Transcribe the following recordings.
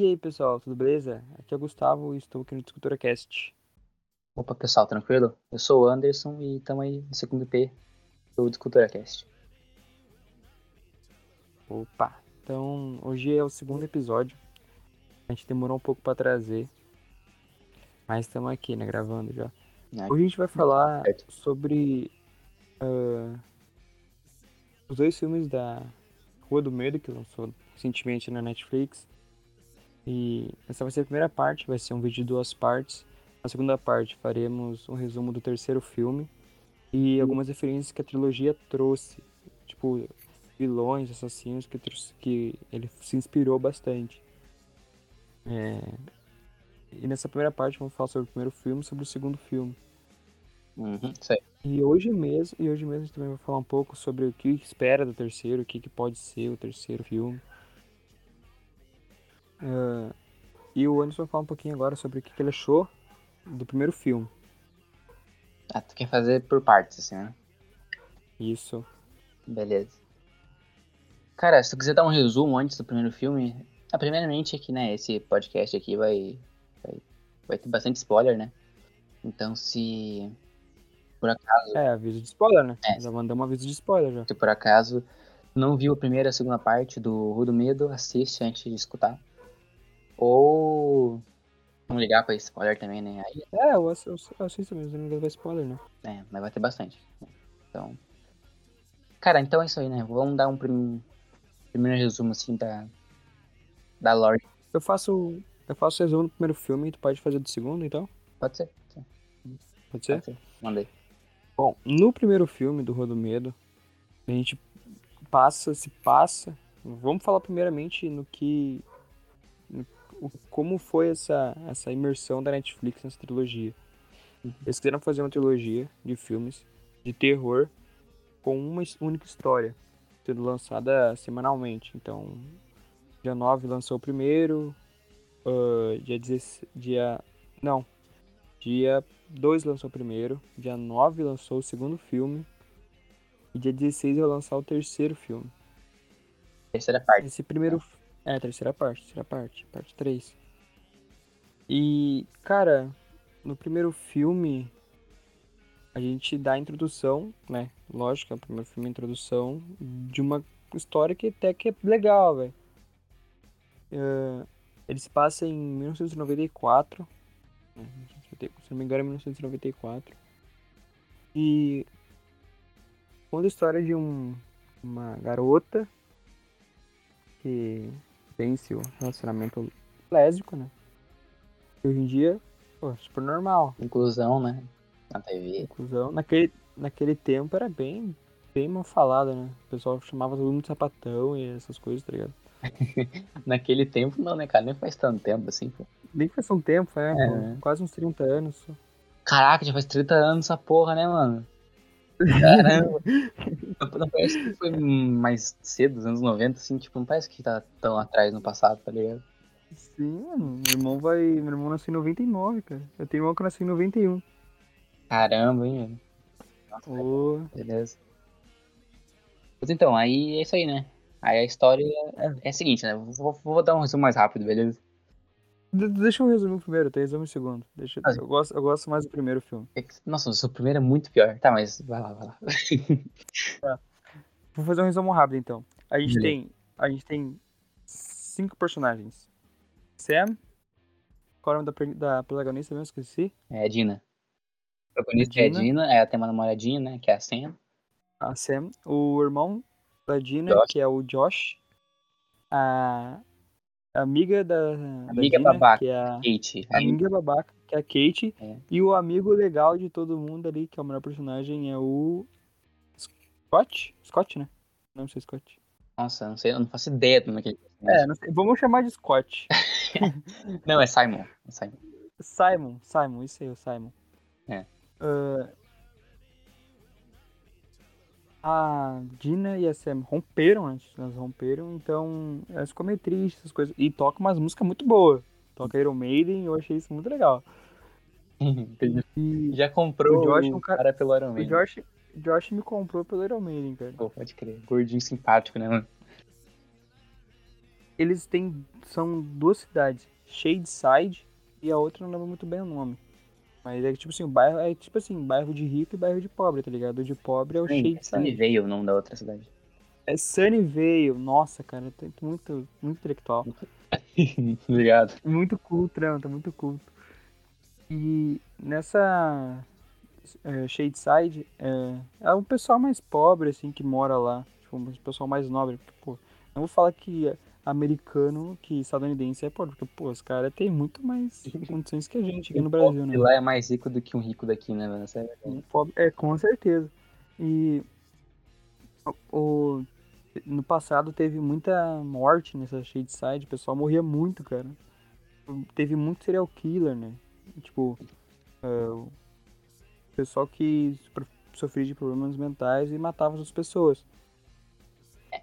E aí, pessoal, tudo beleza? Aqui é o Gustavo e estou aqui no Discutora Cast. Opa, pessoal, tranquilo? Eu sou o Anderson e estamos aí no segundo EP do Discutora Cast. Opa, então hoje é o segundo episódio. A gente demorou um pouco para trazer, mas estamos aqui, né, gravando já. É. Hoje a gente vai falar sobre ah, os dois filmes da Rua do Medo que lançou recentemente na Netflix. E essa vai ser a primeira parte, vai ser um vídeo de duas partes. Na segunda parte faremos um resumo do terceiro filme e algumas referências que a trilogia trouxe, tipo vilões, assassinos que, trouxe- que ele se inspirou bastante. É, E nessa primeira parte vamos falar sobre o primeiro filme e sobre o segundo filme. Uhum. E hoje mesmo, e hoje mesmo a gente também vai falar um pouco sobre o que espera do terceiro, o que, que pode ser o terceiro filme. Ah, e o Anderson vai falar um pouquinho agora sobre o que, que ele achou do primeiro filme. Ah, tu quer fazer por partes, assim, né? Isso. Beleza. Cara, se tu quiser dar um resumo antes do primeiro filme, ah, primeiramente aqui, né, esse podcast aqui vai, vai, vai ter bastante spoiler, né? Então se por acaso, É, aviso de spoiler, né? É. Já mandamos um aviso de spoiler já. se por acaso não viu a primeira e a segunda parte do Rua do Medo, assiste antes de escutar. Ou não ligar pra spoiler também, né? Aí É, eu ass- eu eu assisto mesmo, não levar spoiler, né? É, mas vai ter bastante. Então. Cara, então é isso aí, né? Vamos dar um prim- primeiro resumo, assim, da. Da lore. Eu faço. Eu faço o resumo do primeiro filme e tu pode fazer do segundo, então? Pode ser? Pode ser? Pode ser. Mandei. Bom, no primeiro filme do Rua do Medo, a gente passa, se passa. Vamos falar primeiramente no que. O- como foi essa, essa imersão da Netflix nessa trilogia. Eles quiseram fazer uma trilogia de filmes de terror com uma única história, sendo lançada semanalmente. Então, dia 9 lançou o primeiro, ah, dia 16. Dia. Não. Dia 2 lançou o primeiro, dia 9 lançou o segundo filme, e dia 16 vai lançar o terceiro filme. Terceira parte. Esse primeiro. É, terceira parte, terceira parte, parte 3. E, cara, no primeiro filme, a gente dá a introdução, né? Lógico, é o primeiro filme a introdução de uma história que até que é legal, velho. É, ele se passa em 1994. né, Se não me engano, é 1994. E conta a história de um, uma garota que vence o relacionamento lésbico, né? E hoje em dia, pô, super normal. Inclusão, né? Na TV. Inclusão. Naquele, naquele tempo era bem, bem mal falado, né? O pessoal chamava todo mundo de sapatão e essas coisas, tá ligado? Naquele tempo, não, né, cara? Nem faz tanto tempo assim, pô. Nem faz um tempo, é, É, quase uns 30 anos. só. Caraca, já faz 30 anos essa porra, né, mano? Caramba. Não- parece que foi mais cedo, dos anos 90, assim, tipo, não parece que tá tão atrás no passado, tá ligado? Sim, mano. Meu irmão vai. Meu irmão nasceu em 99, cara. Eu tenho um irmão que nasceu em 91. Caramba, hein, velho. Nossa, Ô, Beleza. Mas então, aí é isso aí, né? Aí a história é, a seguinte, né? Vou, vou dar um resumo mais rápido, beleza? De- deixa eu resumir o primeiro, tem resumo o segundo. Deixa, Ah, eu, gosto, eu gosto mais do primeiro filme. É Nossa, o seu primeiro é muito pior. Tá, mas vai lá, vai lá. Vou fazer um resumo rápido então. A gente Beleza. tem. A gente tem cinco personagens. Sam. Qual é o nome da, da protagonista mesmo? Esqueci. É a Dina. O protagonista é a Dina. Dina, ela tem uma namoradinha, né? Que é a Sam. A Sam. O irmão da Dina, Josh. que é o Josh. A a amiga da, da Amiga Dina, babaca. que é a, Kate. a amiga babaca, que é a Kate. É. E o amigo legal de todo mundo ali, que é o melhor personagem, é o. Scott? Scott, né? Não sei Scott. Nossa, não sei, eu não faço ideia do naquele. É, não sei, vamos chamar de Scott. Não, é Simon. É Simon. Simon, Simon, isso aí, o Simon. É. Ah, a Dina e a Sam romperam antes, elas romperam, então elas ficam meio tristes, essas coisas. E toca umas músicas muito boas. Toca Iron Maiden, eu achei isso muito legal. E Já comprou O o, Josh é um cara- cara pelo Iron o Man. Josh, Josh me comprou pelo Iron Maiden, cara. Pô, pode crer. Gordinho simpático, né, mano? eles têm. São duas cidades. Shadeside e a outra não lembro muito bem o nome. Mas é tipo assim, o bairro é tipo assim, bairro de rico e bairro de pobre, tá ligado? O de pobre é o Sim, Shadeside. Sunnyvale o nome da outra cidade. É Sunnyvale. Nossa, cara, tá muito, muito intelectual. Obrigado. Muito culto, né? Tá muito culto. E nessa é, Shadeside, é, é o pessoal mais pobre, assim, que mora lá. Tipo, o pessoal mais nobre. Porque, pô, não vou falar que é americano, que estadunidense é pobre, porque, pô, os caras têm muito mais condições que a gente aqui no Brasil, né? Lá é mais rico do que um rico daqui, né, mano? Sério. É, com certeza. E o, no passado teve muita morte nessa Shadeside, o pessoal morria muito, cara. Teve muito serial killer, né? Tipo, é, o pessoal que sofria de problemas mentais e matava as pessoas.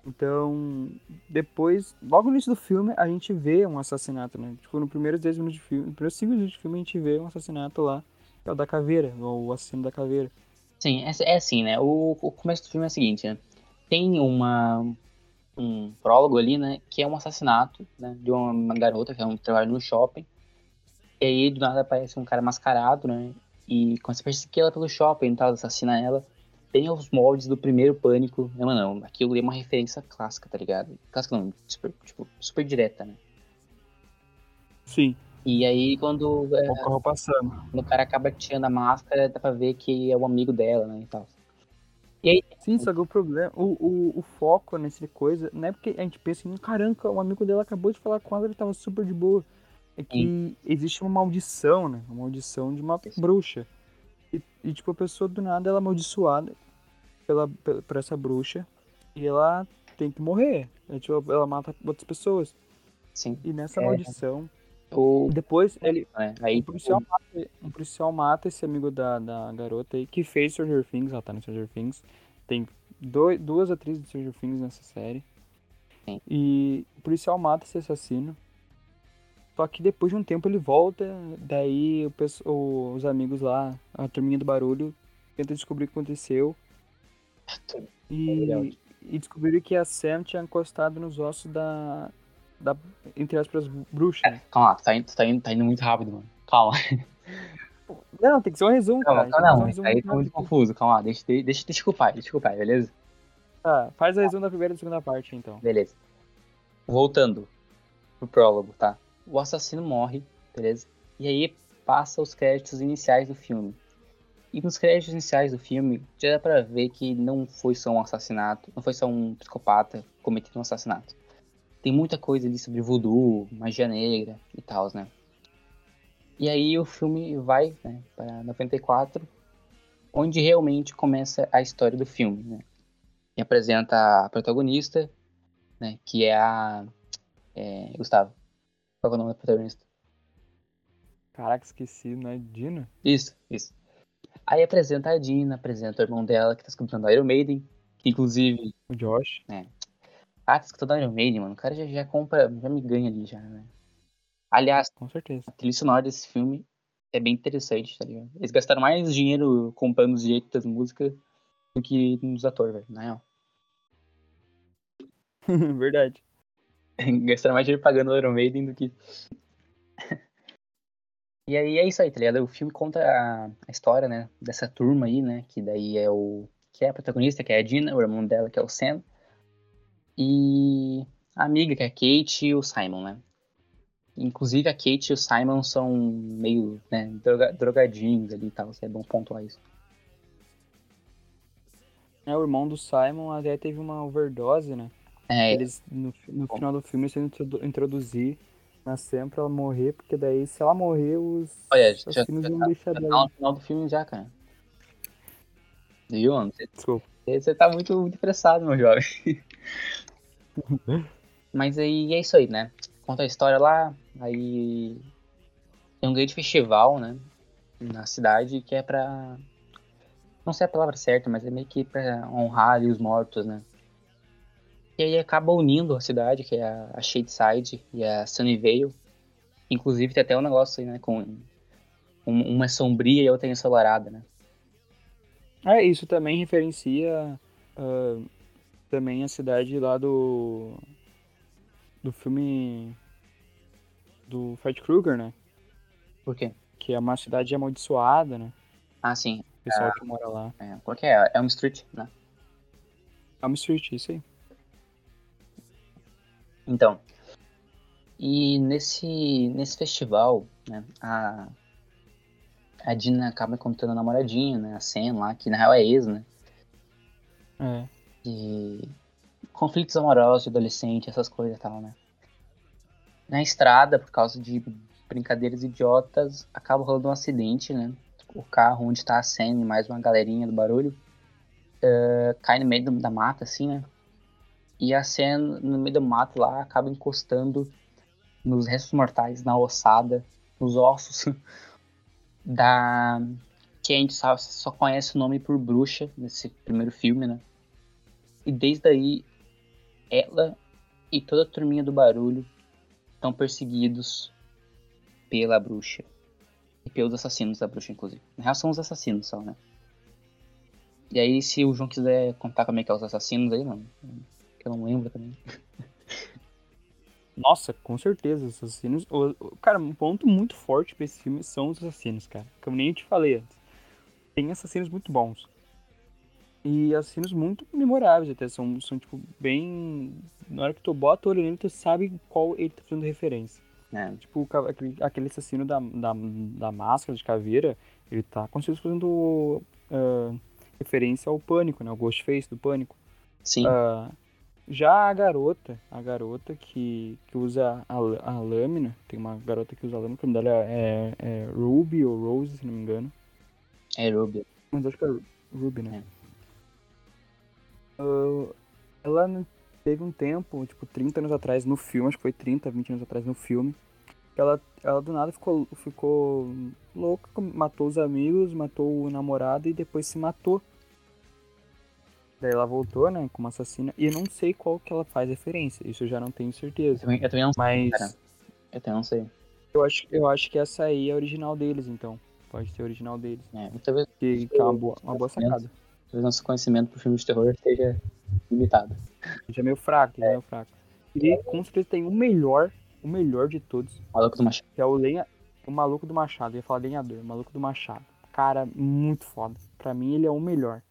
Então, depois, logo no início do filme, a gente vê um assassinato, né? Tipo, no primeiros 10 minutos de filme, no primeiro 5 minutos de filme, a gente vê um assassinato lá, que é o da caveira, o assassino da caveira. Sim, é, é assim, né? O, o começo do filme é o seguinte, né? Tem uma, um prólogo ali, né? Que é um assassinato, né? De uma, uma garota que é um trabalho no shopping. E aí, do nada, aparece um cara mascarado, né? E começa a perseguir ela pelo shopping e tal, assassina ela. Tem os moldes do primeiro Pânico. Não, não, aquilo ali é uma referência clássica, tá ligado? Clássica não, super, tipo, super direta, né? Sim. E aí, quando, é, O carro passando. quando o cara acaba tirando a máscara, dá pra ver que é o amigo dela, né? E tal. Sim, só que o problema, o, o, o foco nessa coisa, não é porque a gente pensa em, caramba, o amigo dela acabou de falar com ela, ele tava super de boa. É que existe uma maldição, né? Uma maldição de uma Isso. bruxa. E, e, tipo, a pessoa do nada ela é amaldiçoada pela, por essa bruxa e ela tem que morrer. É, tipo, ela mata outras pessoas. Sim. E nessa É. maldição, O, depois ele, né? Aí, um policial, mata, um policial mata esse amigo da, da garota aí, que fez Stranger Things, ela tá no Stranger Things. Tem dois, duas atrizes de Stranger Things nessa série. Sim. E o policial mata esse assassino. Só que depois de um tempo ele volta, daí o, o- os amigos lá, a turminha do barulho, tenta descobrir o que aconteceu. E, e descobriram que a Sam tinha encostado nos ossos da, da entre aspas, bruxa. né? calma tu tá indo, tá indo, tá indo muito rápido, mano. Calma. Não, tem que ser um resumo, Calma, cara. calma, não. um resumo aí muito tá muito confuso. Calma lá, deixa, deixa, deixa eu desculpar, desculpar, beleza? Tá, faz a resumo da primeira e da segunda parte, então. Beleza. Voltando pro prólogo, tá? O assassino morre, beleza? E aí passa os créditos iniciais do filme. E nos créditos iniciais do filme, já dá pra ver que não foi só um assassinato, não foi só um psicopata cometendo um assassinato. Tem muita coisa ali sobre voodoo, magia negra e tal, né? E aí o filme vai né, para 94, onde realmente começa a história do filme, né? E apresenta a protagonista, né? Que é a. É, Gustavo. Qual é o nome da protagonista? Caraca, esqueci, não é Dina? Isso, isso. Aí apresenta a Dina, apresenta o irmão dela que tá escutando Iron Maiden. Que inclusive. O Josh. Ah, tá escutando Iron Maiden, mano. O cara já, já compra, já me ganha ali já, né? Aliás, Com certeza. a trilha sonora desse filme é bem interessante, tá ligado? Eles gastaram mais dinheiro comprando os direitos das músicas do que nos atores, velho, na real. Verdade. Gastaram mais dinheiro pagando o Iron Maiden do que. E aí é isso aí, tá ligado? O filme conta a, a história, né? Dessa turma aí, né? Que daí é o. Que é a protagonista, que é a Dina, o irmão dela, que é o Sam. E a amiga, que é a Kate e o Simon, né? Inclusive a Kate e o Simon são meio, né, droga, drogadinhos ali e tal. É bom pontuar isso. É, o irmão do Simon até teve uma overdose, né? É, Eles, no, no final do filme, eles introdu- introduzir na Sam pra ela morrer, porque daí, se ela morrer, os Olha, já- já tá- deixar já tá dela. no final do filme já, cara. Viu, mano? Você Desculpa. Você tá muito, muito apressado, meu jovem. Mas aí é isso aí, né? Conta a história lá, aí tem um grande festival, né? Na cidade que é pra. Não sei a palavra certa, mas é meio que pra honrar ali os mortos, né? E aí acaba unindo a cidade, que é a, a Shadeside e a Sunnyvale. Inclusive tem até um negócio aí, né? Com um- uma é sombria e a outra é ensolarada, né? É, isso também referencia ah, também a cidade lá do do filme do Fred Krueger, né? Por quê? Que é uma cidade amaldiçoada, né? Ah, sim. O pessoal que mora lá. É, qual que é? Elm Street, né? Elm Street, isso aí. Então, e nesse, nesse festival, né, a, a Dina acaba encontrando a namoradinha, né, a Sam lá, que na real é ex, né, É. e conflitos amorosos de adolescente, essas coisas e tal, né. Na estrada, por causa de brincadeiras idiotas, acaba rolando um acidente, né, o carro onde tá a Sam e mais uma galerinha do barulho, eh, cai no meio da mata, assim, né, e a Sam, no meio do mato lá, acaba encostando nos restos mortais, na ossada, nos ossos da. que a gente só conhece o nome por bruxa nesse primeiro filme, né? E desde aí, ela e toda a turminha do barulho estão perseguidos pela bruxa. E pelos assassinos da bruxa, inclusive. Na real, são os assassinos só, né? E aí, se o João quiser contar como é que é os assassinos aí, mano, que eu não lembro também. Nossa, com certeza, os assassinos. o- o- cara, um ponto muito forte pra esse filme são os assassinos, cara. Como nem eu te falei antes. Tem assassinos muito bons. E assassinos muito memoráveis até. São, são tipo, bem. Na hora que tu bota o olho nele, tu sabe qual ele tá fazendo referência. É, Tipo, aquele, aquele assassino da, da, da máscara de caveira, ele tá com certeza fazendo ah, referência ao pânico, né? O Ghostface do pânico. sim, Ah, já a garota, a garota que, que usa a, a lâmina, tem uma garota que usa a lâmina, que o nome dela é, é Ruby ou Rose, se não me engano. é Ruby. Mas acho que é Ruby, né? Ah, ela n- teve um tempo, tipo, 30 anos atrás no filme, acho que foi 30, 20 anos atrás no filme, que ela, ela do nada ficou, ficou louca, matou os amigos, matou o namorado e depois se matou. Daí ela voltou, né, como assassina, e eu não sei qual que ela faz referência, isso eu já não tenho Eu certeza. também, eu também não sei, Mas cara. Eu também não sei. eu acho, eu acho que essa aí é a original deles, então. Pode ser a original deles. É, talvez, Que, que é uma boa, uma boa sacada. talvez nosso conhecimento por filme de terror esteja limitado. Já é meio fraco, já é meio fraco. E com certeza tem o melhor, o melhor de todos, Maluco do Machado. que é o lenha, o maluco do Machado. Eu ia falar lenhador, o maluco do Machado. Cara, muito foda. Pra mim ele é o melhor.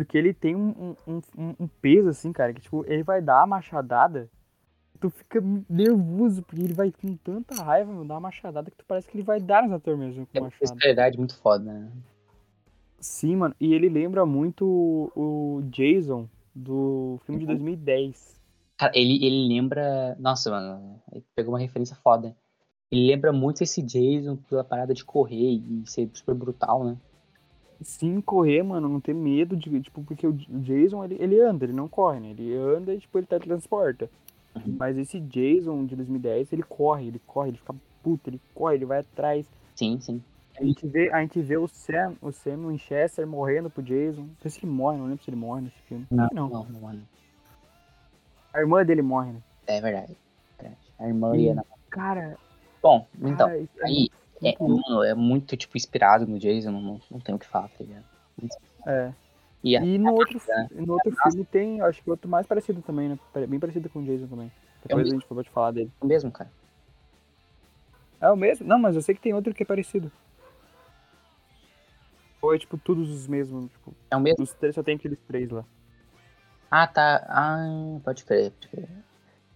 Porque ele tem um, um, um, um peso, assim, cara, que tipo, ele vai dar a machadada, tu fica nervoso, porque ele vai com tanta raiva, meu, dar uma machadada que tu parece que ele vai dar nos atores mesmo com É uma especialidade muito foda, né? Sim, mano. E ele lembra muito o, o Jason do filme de 2010. Cara, ele, ele lembra. Nossa, mano, ele pegou uma referência foda. Ele lembra muito esse Jason pela parada de correr e ser super brutal, né? Sim, correr, mano, não ter medo de. Tipo, porque o Jason, ele, ele anda, ele não corre, né? Ele anda e, tipo, ele teletransporta. Uhum. Mas esse Jason de 2010, ele corre, ele corre, ele fica puto, ele corre, ele vai atrás. Sim, sim. A gente vê, a gente vê o Sam, o Sam Winchester morrendo pro Jason. Não sei se ele morre, não lembro se ele morre nesse filme. Não, não. não, não. A irmã dele morre, né? É verdade. é. A irmã ia na. Cara, Bom, então, cara, é aí é, mano, é muito, tipo, inspirado no Jason, não, não, tem o que falar, tá ligado? É. E a- E no outro, no outro filme tem, acho que outro mais parecido também, né? Bem parecido com o Jason também. Depois a gente pode falar dele. o mesmo, cara. É o mesmo? Não, mas eu sei que tem outro que é parecido. Ou é tipo todos os mesmos, tipo, É o mesmo. os três só tem aqueles três lá. Ah, tá. Ah, pode crer, pode crer.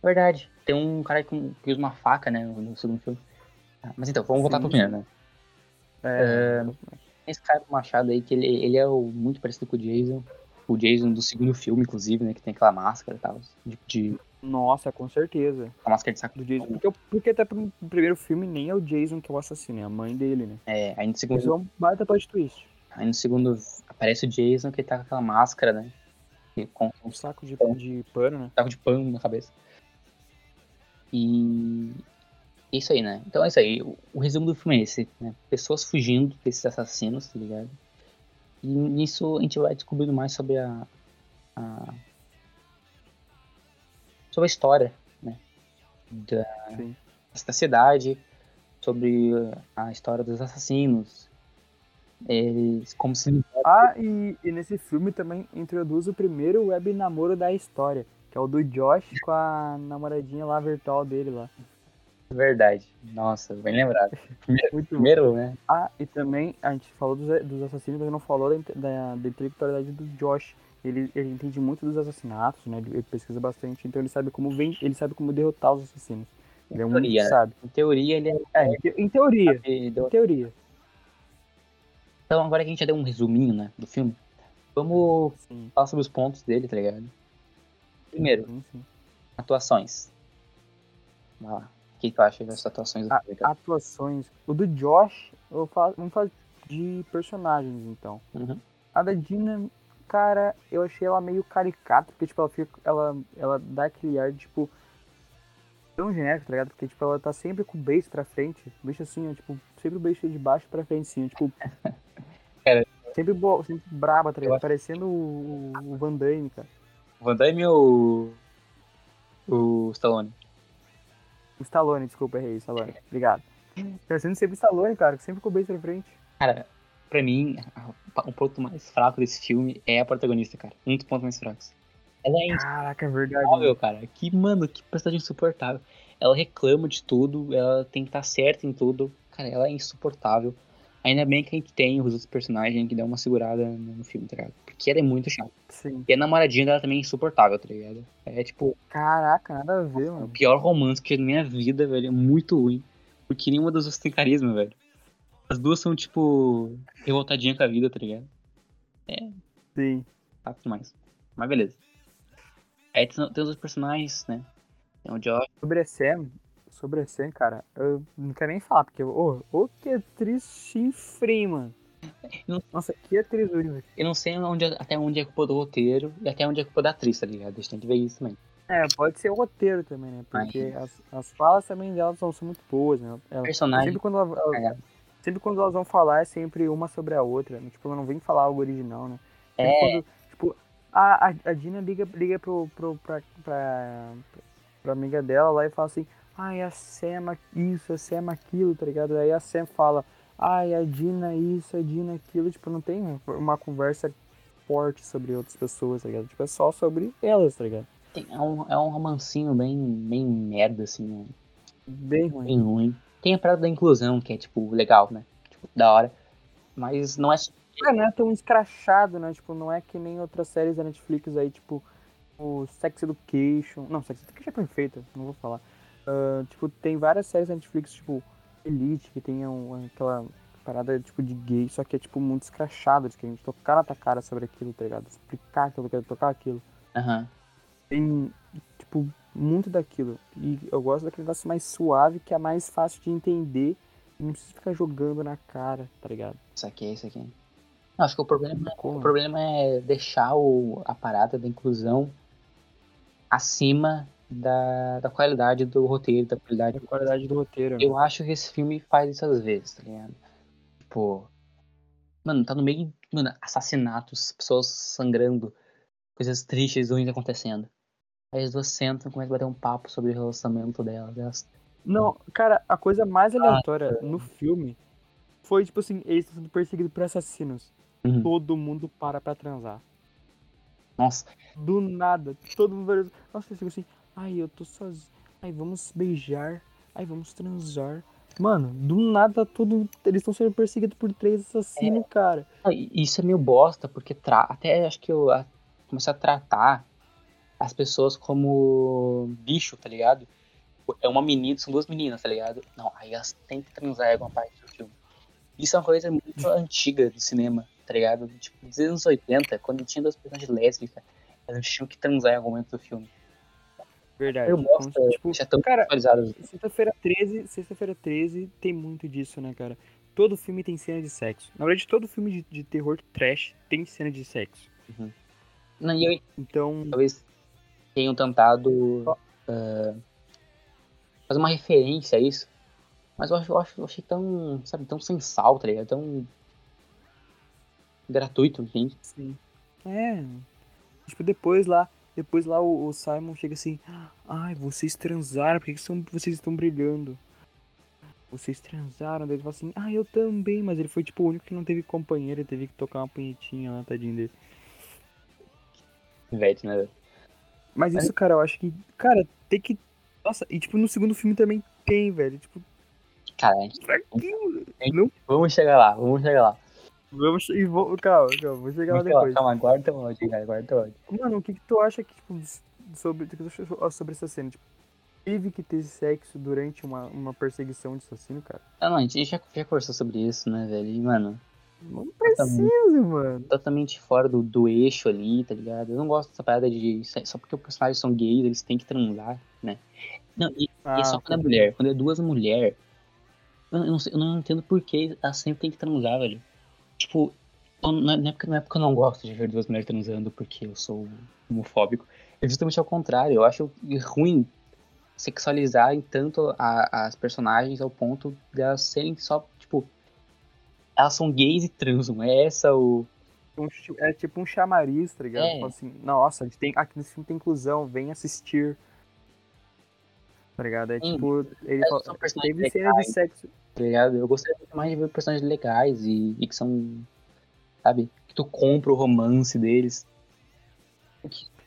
É verdade. Tem um cara que, usa uma faca, né, no segundo filme. Mas então, vamos voltar Sim. pro primeiro, né? É. Esse cara do Machado aí, que ele, ele é o, muito parecido com o Jason. O Jason do segundo filme, inclusive, né? Que tem aquela máscara e tal. De, de, Nossa, com certeza. a máscara de saco Do Jason. Porque, porque até pro primeiro filme nem é o Jason que é o assassino, é a mãe dele, né? É, aí no segundo, é um baita plot twist. aí no segundo aparece o Jason que tá com aquela máscara, né? Com Um saco de, de pano, né? saco de pano na cabeça. E é isso aí, né? Então é isso aí. O, o resumo do filme é esse, né? Pessoas fugindo desses assassinos, tá ligado? E nisso a gente vai descobrindo mais sobre a, a sobre a história, né? Da, da cidade, sobre a história dos assassinos. Eles, como se Ah, e, e nesse filme também introduz o primeiro web namoro da história. Que é o do Josh com a namoradinha lá virtual dele lá. Verdade. Nossa, bem lembrado. Primeiro, Muito bom. primeiro né? Ah, e também a gente falou dos, dos assassinos, mas não falou da, da, da intelectualidade do Josh. Ele, ele entende muito dos assassinatos, né? Ele, pesquisa bastante, então ele sabe como vem, ele sabe como derrotar os assassinos. Ele é um teoria, né? sabe. Em teoria, ele é. É, em, te- em teoria. Em teoria. Então, agora que a gente já deu um resuminho, né, do filme, vamos Sim. falar sobre os pontos dele, tá ligado? Primeiro, Sim, sim. atuações. Vai lá. O que tu acha das atuações do A- atuações. O do Josh, eu falo, vamos falar de personagens, então. Uhum. A da Dina, cara, eu achei ela meio caricata, porque, tipo, ela fica. Ela, ela dá aquele ar, tipo. Tão genérico, tá ligado? Porque, tipo, ela tá sempre com o beijo pra frente. O beijo assim, ó, tipo, sempre o beijo de baixo pra frente, assim, ó, tipo. Cara. Sempre, bo... sempre braba, tá ligado? Parecendo o, o Van Damme, cara. O Van Damme ou o Stallone? O Stallone, desculpa, errei, Stallone. Obrigado. Parecendo sempre o Stallone, cara, sempre com o beijo pra frente. Cara, pra mim, um ponto mais fraco desse filme é a protagonista, cara. Um dos pontos mais fracos. Ela é Caraca, é verdade. insuportável, cara. Que, mano, que personagem insuportável. Ela reclama de tudo, ela tem que estar certa em tudo. Cara, ela é insuportável. Ainda bem que a gente tem os outros personagens que dão uma segurada no filme, tá ligado? Porque ela é muito chata. Sim. E a namoradinha dela também é insuportável, tá ligado? É tipo, Caraca, nada a ver, o mano. pior romance que eu na minha vida, velho. É muito ruim. Porque nenhuma das duas tem carisma, velho. As duas são, tipo, revoltadinha com a vida, tá ligado? Sim. Chato demais. Mas beleza. Aí tem, tem os outros personagens, né? Tem o Josh. Sobre a Sam, sobre a Sam, cara, eu não quero nem falar, porque, ô, ô que atriz chinfrim, mano. Não- Nossa, que atriz horrível. Eu não sei onde, até onde é culpa do roteiro e até onde é culpa da atriz, tá ligado? A gente tem que ver isso também. É, pode ser o roteiro também, né? Porque as, as falas também delas são, são muito boas, né? Ela- Personagem. sempre, quando ela- ela- cagado. sempre quando elas vão falar, é sempre uma sobre a outra. Né? Tipo, ela não vem falar algo original, né? Sempre É. quando, tipo, a, a, a Dina liga, liga pro, pro, pra, pra, pra amiga dela lá e fala assim, ai, a Sam isso, a Sam aquilo, tá ligado? Aí a Sam fala, ai, a Dina isso, a Dina aquilo, tipo, não tem uma conversa forte sobre outras pessoas, tá ligado? Tipo, é só sobre elas, tá ligado? Tem- é, um, é um romancinho bem, bem merda, assim, né? Bem ruim. bem ruim. Tem a parada da inclusão, que é, tipo, legal, né? Tipo, da hora. Mas não é. É, não é tão escrachado, né? Tipo, não é que nem outras séries da Netflix aí, tipo, o Sex Education. Não, Sex Education é perfeita, não vou falar. Ah, tipo, tem várias séries da Netflix, tipo, Elite, que tem um- aquela parada, tipo, de gay, só que é, tipo, muito escrachado, de que a gente tocar na tua cara sobre aquilo, tá ligado? Explicar aquilo, quero tocar aquilo. Aham. Tem, tipo, muito daquilo. E eu gosto daquele negócio mais suave, que é mais fácil de entender. Não precisa ficar jogando na cara, tá ligado? Isso aqui, isso aqui. Não, acho que o problema, Como? o problema é deixar o, a parada da inclusão acima da, da qualidade do roteiro, da qualidade A qualidade do roteiro? Eu acho que esse filme faz isso às vezes, tá ligado? Tipo. Mano, tá no meio. Mano, assassinatos, pessoas sangrando, coisas tristes, ruins acontecendo. Aí as duas sentam e começam a bater um papo sobre o relacionamento delas. Elas... Não, cara, a coisa mais Ah, aleatória no filme foi, tipo assim, eles estão sendo perseguidos por assassinos. Uhum. Todo mundo para pra transar. Nossa, Do nada, todo mundo vai... Nossa, eu fico assim, ai, eu tô sozinho. Ai, vamos beijar. Ai, vamos transar. Mano, do nada, todo... eles estão sendo perseguidos por três assassinos, cara. Ah, e isso é meio bosta, porque tra... até acho que eu a... comecei a tratar as pessoas como bicho, tá ligado? É uma menina, são duas meninas, tá ligado? Não, aí elas têm que transar em alguma parte do filme. Isso é uma coisa muito antiga do cinema, tá ligado? Tipo, dos anos 80, quando tinha duas personagens lésbicas, elas tinham que transar em algum momento do filme. Verdade. Eu gosto, Então, tipo, deixa tão cara. Sexta-feira 13, sexta-feira 13 tem muito disso, né, cara? Todo filme tem cena de sexo. Na verdade, todo filme de, de terror trash tem cena de sexo. Não, e eu Então, talvez tenham tentado ah, fazer uma referência a isso. Mas eu, acho, eu, acho, eu achei tão, sabe, tão sem sal, tá ligado? Tão gratuito, entende? sim. É. Tipo, depois lá, depois lá o, o Simon chega assim, ai, vocês transaram, por que, que são, vocês estão brilhando? Vocês transaram, daí ele fala assim, ah, eu também, mas ele foi tipo o único que não teve companheiro, ele teve que tocar uma punhetinha lá, tadinho dele. Ivete, né? Mas isso, cara, eu acho que. Cara, tem que. Nossa, e tipo, no segundo filme também tem, velho. Tipo, Cara? Não. vamos chegar lá, vamos chegar lá. Vamos. E vou, calma, calma, vou chegar lá depois. Calma, guarda teu ódio, cara, guarda teu ódio. Mano, o que, que tu acha que, tipo, sobre, o sobre essa cena? Tipo, teve que ter sexo durante uma, uma perseguição de assassino, cara? Ah, não, a gente já, já conversou sobre isso, né, velho? E, mano, Não precisa, mano. totalmente fora do, do eixo ali, tá ligado? Eu não gosto dessa parada de. Só porque os personagens são gays, eles têm que transar, né? Não, e, e é só quando é mulher. Quando é duas mulheres. Eu, eu eu não entendo por que elas sempre tem que transar, velho. Tipo, eu- na na época, na época eu não gosto de ver duas mulheres transando porque eu sou homofóbico. É justamente ao contrário. Eu acho ruim sexualizar em tanto a- as personagens ao ponto de elas serem só, tipo. Elas são gays e transam. É essa o. Um é tipo um chamariz, tá ligado? É. Tipo assim, nossa, a gente tem, aqui nesse filme tem inclusão, vem assistir. Tá ligado? É Sim. tipo, ele É, fala, teve cena de sexo. Tá ligado? Eu gostaria muito mais de ver personagens legais e, e que são, sabe? Que tu compra o romance deles.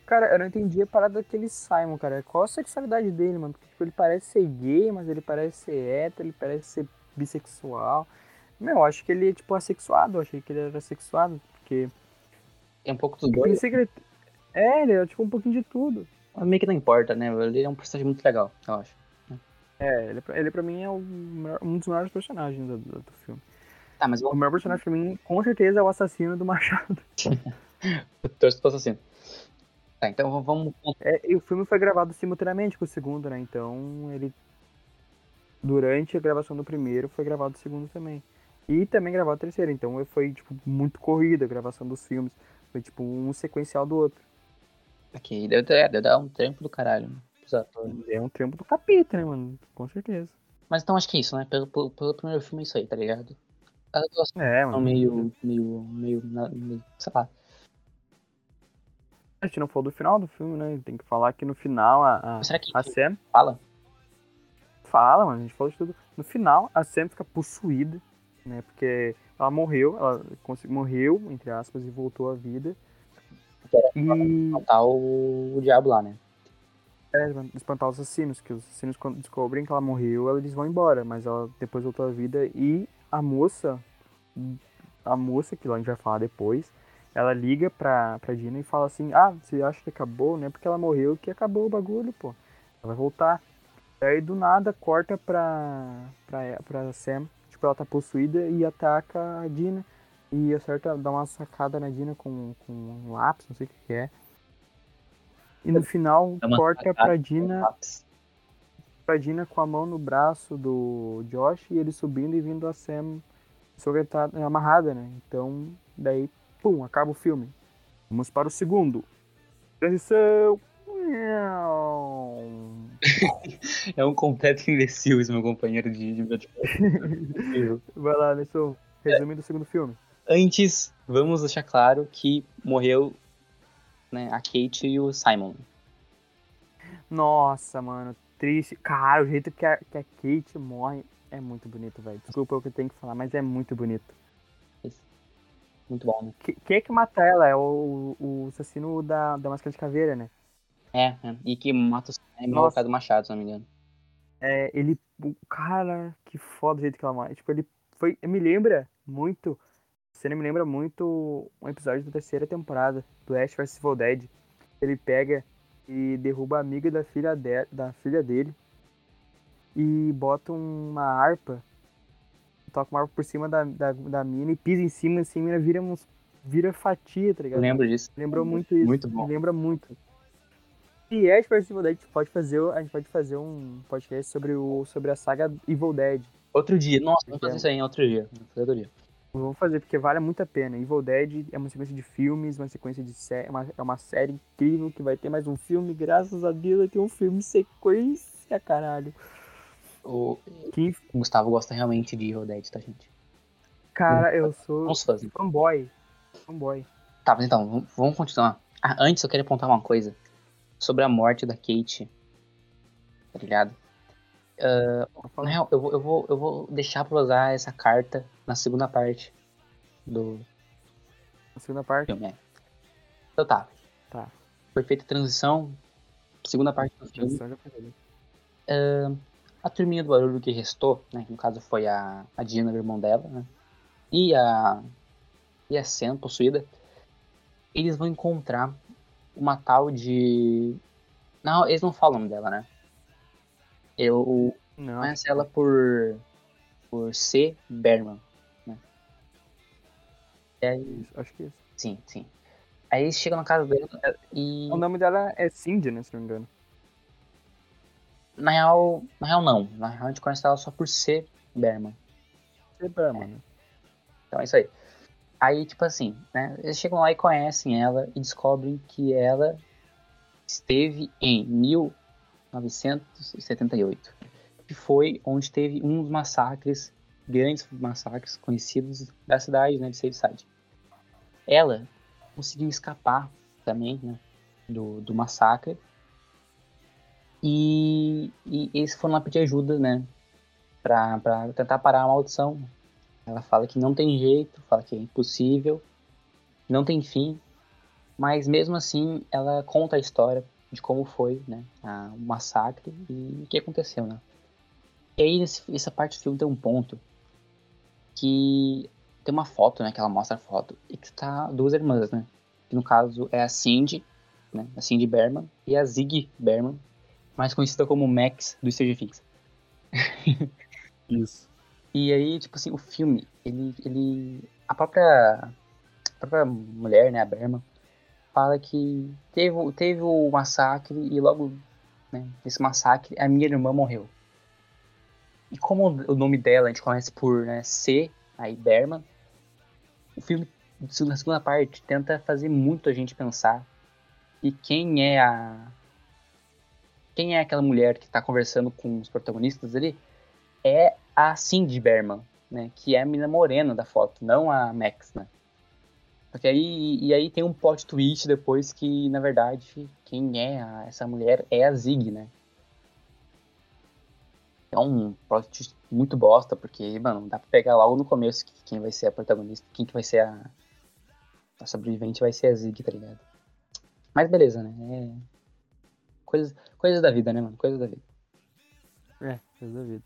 Cara, eu não entendi a parada daquele Simon, cara. Qual a sexualidade dele, mano? Porque tipo, ele parece ser gay, mas ele parece ser hétero, ele parece ser bissexual. Meu, eu acho que ele é tipo assexuado, eu achei que ele era assexuado, porque. É um pouco dos Eu dois, pensei que ele. É, ele é tipo um pouquinho de tudo. mas meio que não importa, né? Ele é um personagem muito legal, eu acho. É, ele, pra- ele pra mim é o maior- um dos maiores personagens do, do- do filme. Tá, mas O vamos maior personagem pra mim, com certeza, é o assassino do Machado. torcer pro assassino. Tá, então vamos. É, e o filme foi gravado simultaneamente com o segundo, né? Então ele. Durante a gravação do primeiro, foi gravado o segundo também. E também gravado o terceiro. Então foi, tipo, muito corrida a gravação dos filmes. Foi tipo um sequencial do outro. Aqui, deve, ter- deve dar um tempo do caralho. É um trampo do capeta, né, mano? Com certeza. Mas então acho que é isso, né? Pelo, pelo, pelo primeiro filme é isso aí, tá ligado? É, mano. meio. meio. meio. meio sei lá. A gente não falou do final do filme, né? Tem que falar que no final a, a, Será que a Sam fala? fala, mano, a gente falou de tudo. No final, a Sam fica possuída, né? Porque ela morreu, ela consegui- morreu, entre aspas, e voltou à vida. E Matar o, o diabo lá, né? É, espantar os assassinos, que os assassinos quando descobrem que ela morreu, eles vão embora, mas ela depois voltou à vida e a moça, a moça, que lá a gente vai falar depois, ela liga pra, pra Dina e fala assim, ah, você acha que acabou, né? Porque ela morreu que acabou o bagulho, pô. Ela vai voltar. Aí do nada corta pra, pra, pra Sam, tipo, ela tá possuída e ataca a Dina. E acerta, dá uma sacada na Dina com, com um lápis, não sei o que é. E no final uma corta pra Dina, Lápis. pra Dina com a mão no braço do Josh e ele subindo e vindo a Sam tá amarrada, né? Então, daí, pum, acaba o filme. Vamos para o segundo. Transição. É um completo imbecil esse meu companheiro de, de podcast. Vai lá, Nesson. Resumo do segundo filme. Antes, vamos deixar claro que morreu né, a Kate e o Simon. Nossa, mano, triste. Cara, o jeito que a, que a Kate morre é muito bonito, velho. Desculpa o que eu tenho que falar, mas é muito bonito. Muito bom, né? Que- Quem é que mata ela? É o, o assassino da, da máscara de caveira, né? É, é. e que mata o Simon causa do machado, se não me engano. É, ele. Cara, que foda o jeito que ela morre. Tipo, ele foi. Me lembra muito. A cena me lembra muito um episódio da terceira temporada do Ash vs Evil Dead. Ele pega e derruba a amiga da filha, de, da filha dele e bota uma harpa. Toca uma harpa por cima da, da, da mina e pisa em cima, assim, a mina vira uns. Vira fatia, tá Eu ligado? lembro disso. Lembrou muito isso. Muito bom. Lembra muito. E Ash vs Evil Dead, a gente pode fazer, a gente pode fazer um podcast sobre, o, sobre a saga Evil Dead. Outro dia. Nossa, vamos fazer isso aí em outro dia. Outro dia. Vamos fazer, porque vale muito a pena. Evil Dead é uma sequência de filmes, uma sequência de série, uma, é uma série incrível que vai ter mais um filme, graças a Deus vai ter um filme sequência, caralho. O Que, Gustavo gosta realmente de Evil Dead, tá, gente? cara, eu sou fanboy. Fanboy. Tá, mas então, vamos- vamos continuar. Ah, antes eu queria apontar uma coisa sobre a morte da Kate. Tá ligado? Na real, eu vou, eu, vou, eu vou deixar pra usar essa carta na segunda parte do A segunda parte. filme. é. Então tá. Tá. Foi feita a transição segunda parte do filme, foi. a turminha do barulho que restou, né? Que no caso foi a, a Dina, o irmão dela, né? E a. E a Sen, possuída. Eles vão encontrar uma tal de. Não, eles não falam o nome dela, né? Eu Não, conheço ela por. por C. Berman. Né? Aí, isso, acho que é isso. sim, sim. Aí eles chegam na casa dela e. O nome dela é Cindy, né, se não me engano. Na real. Na real, não. Na real, a gente conhece ela só por C. Berman. É Berman, né? Então é isso aí. Aí, tipo assim, né? Eles chegam lá e conhecem ela e descobrem que ela esteve em 1978. Que foi onde teve um dos massacres, grandes massacres conhecidos da cidade, né? De Sadie. Ela conseguiu escapar também, né? Do, do massacre. E, e eles foram lá pedir ajuda, né? Pra tentar parar a maldição. Ela fala que não tem jeito, fala que é impossível, não tem fim, mas mesmo assim ela conta a história de como foi, né, a- o massacre e o que aconteceu, né. E aí nesse, essa parte do filme tem um ponto que tem uma foto, né, que ela mostra a foto e que tá duas irmãs, né, que no caso é a Cindy, né, a Cindy Berman e a Ziggy Berman, mais conhecida como Max do Stranger Things. Isso. E aí, tipo assim, o filme, ele. ele a, própria, a própria mulher, né, a Berman, fala que teve, teve o massacre e logo né, nesse massacre a minha irmã morreu. E como o nome dela a gente conhece por né, C, aí Berman, o filme, na segunda parte, tenta fazer muito a gente pensar e quem é a. Quem é aquela mulher que tá conversando com os protagonistas ali é a Cindy Berman, né? Que é a menina morena da foto, não a Max, né? Porque aí, e aí tem um plot twist depois que, na verdade, quem é a- essa mulher é a Zig, né? É um plot twist muito bosta, porque, mano, dá pra pegar logo no começo que quem vai ser a protagonista, quem que vai ser a, a sobrevivente vai ser a Zig, tá ligado? Mas beleza, né? É... Coisas, coisas da vida, né, mano? Coisas da vida. É, coisa da vida.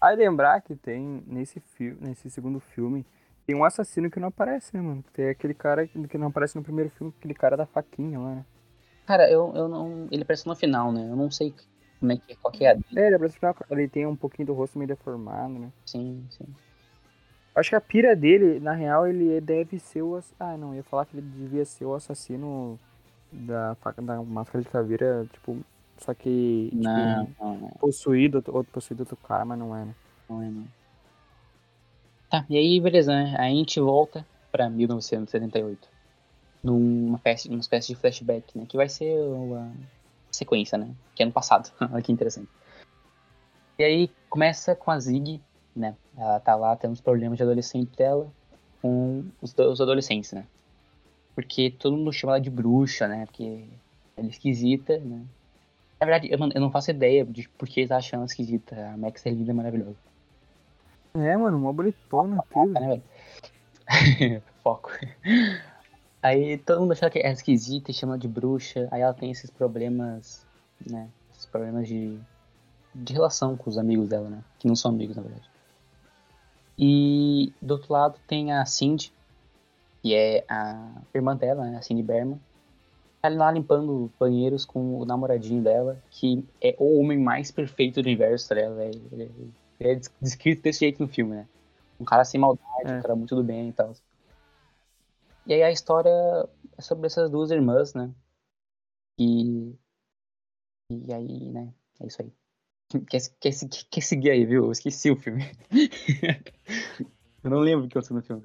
Aí lembrar que tem nesse nesse segundo filme, tem um assassino que não aparece, né, mano? Tem aquele cara que não aparece no primeiro filme, aquele cara da faquinha lá, né? Cara, eu, eu não. Ele aparece no final, né? Eu não sei como é que qual que é a dele. É, ele aparece no final, ele tem um pouquinho do rosto meio deformado, né? Sim, sim. Acho que a pira dele, na real, ele deve ser o. Ah, não, eu ia falar que ele devia ser o assassino da, da máscara de caveira, tipo. Só que. tipo, Não, não, não, possuído, outro possuído outro cara, mas não é, né? não é não. Tá, e aí, beleza, né? A gente volta pra 1978. Numa espécie, numa espécie de flashback, né? Que vai ser a sequência, né? Que é ano passado. Olha que interessante. E aí começa com a Zig, né? Ela tá lá tendo os problemas de adolescente dela com os, os adolescentes, né? Porque todo mundo chama ela de bruxa, né? Porque ela é esquisita, né? Na verdade, eu não, eu não faço ideia de por que eles acham ela esquisita. A Max é linda maravilhosa. É, mano, uma bonitona. Foca, né, velho? Foco. Aí todo mundo acha que é esquisita e chama de bruxa. Aí ela tem esses problemas, né? Esses problemas de, de relação com os amigos dela, né? Que não são amigos, na verdade. E do outro lado tem a Cindy, que é a irmã dela, né? A Cindy Berman. Ela lá limpando banheiros com o namoradinho dela, que é o homem mais perfeito do universo, tá ligado? Ele, ele- ele é des- descrito desse jeito no filme, né? Um cara sem maldade, É. um cara muito do bem e tal. E aí a história é sobre essas duas irmãs, né? E. E aí, né? É isso aí. Quer, quer, quer seguir aí, viu? Eu esqueci o filme. Eu não lembro o que aconteceu no filme.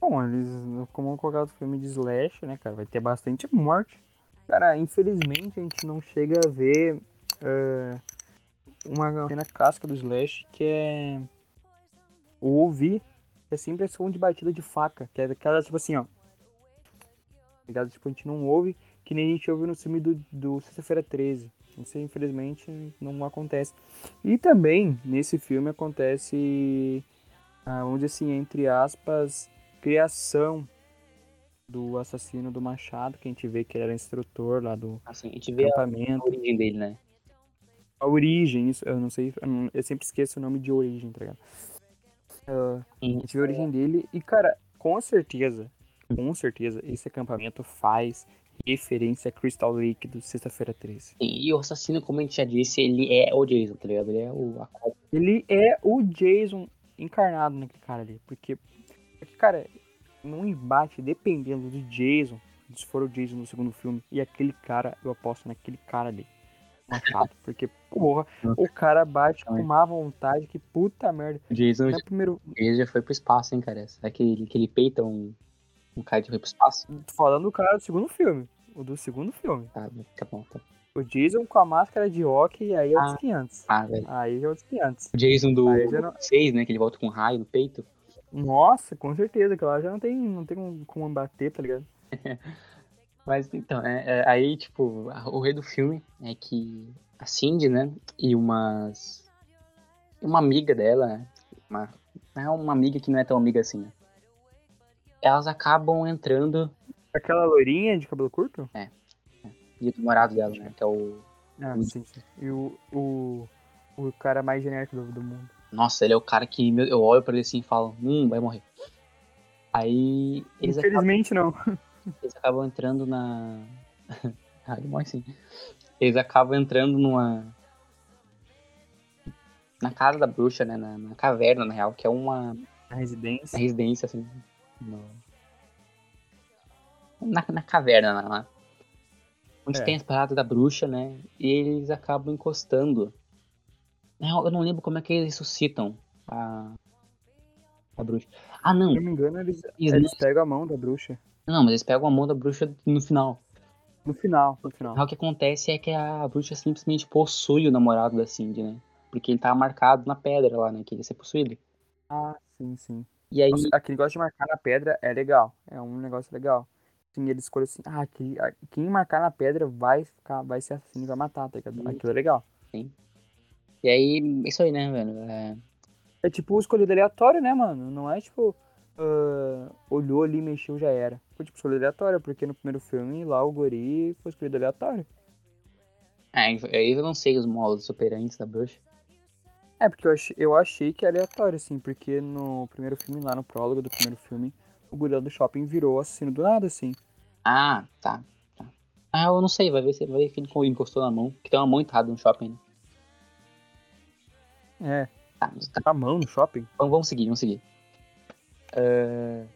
Bom, eles, como colocar o filme de slash, né, cara, vai ter bastante morte. Cara, infelizmente a gente não chega a ver é, uma cena clássica do slash que é o ouvir, que é sempre a som de batida de faca, que é aquela, tipo assim, ó. Ligado? Tipo, a gente não ouve, que nem a gente ouve no filme do, do Sexta-feira 13. Isso, infelizmente, não acontece. E também, nesse filme, acontece, ah, vamos dizer assim, entre aspas, criação do assassino do Machado, que a gente vê que ele era instrutor lá do Assim, a gente vê a acampamento. origem dele, né? A origem, isso, eu não sei, eu, não- eu sempre esqueço o nome de origem, tá ligado? Ah, a gente vê a origem dele e, cara, com certeza, com certeza, esse acampamento faz referência a Crystal Lake do Sexta-feira 13. E o assassino, como a gente já disse, ele é o Jason, tá ligado? Ele é o. A... Ele é o Jason encarnado naquele cara ali, porque, porque, cara, num embate, dependendo do Jason, se for o Jason no segundo filme, e aquele cara, eu aposto naquele cara ali. Machado, porque, porra, o cara bate com má vontade, que puta merda. Jason, Não é primeiro, ele já foi pro espaço, hein, cara? Será que ele, que ele peita um, um cara que foi pro espaço? Tô falando do cara do segundo filme. O do segundo filme. Tá, tá bom, tá. O Jason com a máscara de hockey, aí é outros Ah. 500. Ah, velho. Aí é outros 500. O Jason do Aí já não- 6, né? Que ele volta com um raio no peito. Nossa, com certeza, que lá já não tem, não tem como- como bater, tá ligado? Mas então, é, é, aí, tipo, o rei do filme é que a Cindy, né? E umas. Uma amiga dela, né? Uma, é uma amiga que não é tão amiga assim, né? Elas acabam entrando Aquela loirinha de cabelo curto? e o namorado dela, né? Que é o. Ah, Hum. sim. E o, o, o cara mais genérico do, do mundo. Nossa, ele é o cara que eu olho pra ele assim e falo, hum, vai morrer. Aí eles acabam, Infelizmente não. eles acabam entrando na. ah, ele morre sim. Eles acabam entrando numa. Na casa da bruxa, né? Na, na caverna, na real, que é uma Na residência. residência, assim. no- Na, na caverna lá. Onde É. tem as paradas da bruxa, né? E eles acabam encostando. Eu não lembro como é que eles ressuscitam a. A bruxa. Ah, não. Se não me engano, eles, Eles eles pegam a mão da bruxa. Não, mas eles pegam a mão da bruxa no final. No final, no final. O que acontece é que a bruxa simplesmente possui o namorado da Cindy, né? Porque ele tava marcado na pedra lá, né? Que ele ia ser possuído. Ah, sim, sim. E aí. Nossa, aquele negócio de marcar na pedra é legal. É um negócio legal. Sim, ele escolhe assim, ah, aquele, quem marcar na pedra vai ficar, vai ser assassino e vai matar, tá ligado? Aquilo é legal. E aí, isso aí, né, velho? É, É tipo escolhido aleatório, né, mano? Não é tipo, ah, olhou ali, mexeu, já era. Foi tipo escolhido aleatório, porque no primeiro filme lá o guri foi escolhido aleatório. Aí aí eu não sei os modos operantes da bruxa. É, porque eu achei, eu achei que é aleatório, assim, porque no primeiro filme, lá no prólogo do primeiro filme, o guri lá do shopping virou assassino do nada, assim. Ah, tá. tá. Ah, eu não sei, vai ver se vai ver que ele encostou na mão. Que tem uma mão entrada no shopping, né? É, Tá, tá. a mão no shopping. Vamos seguir, vamos seguir. É,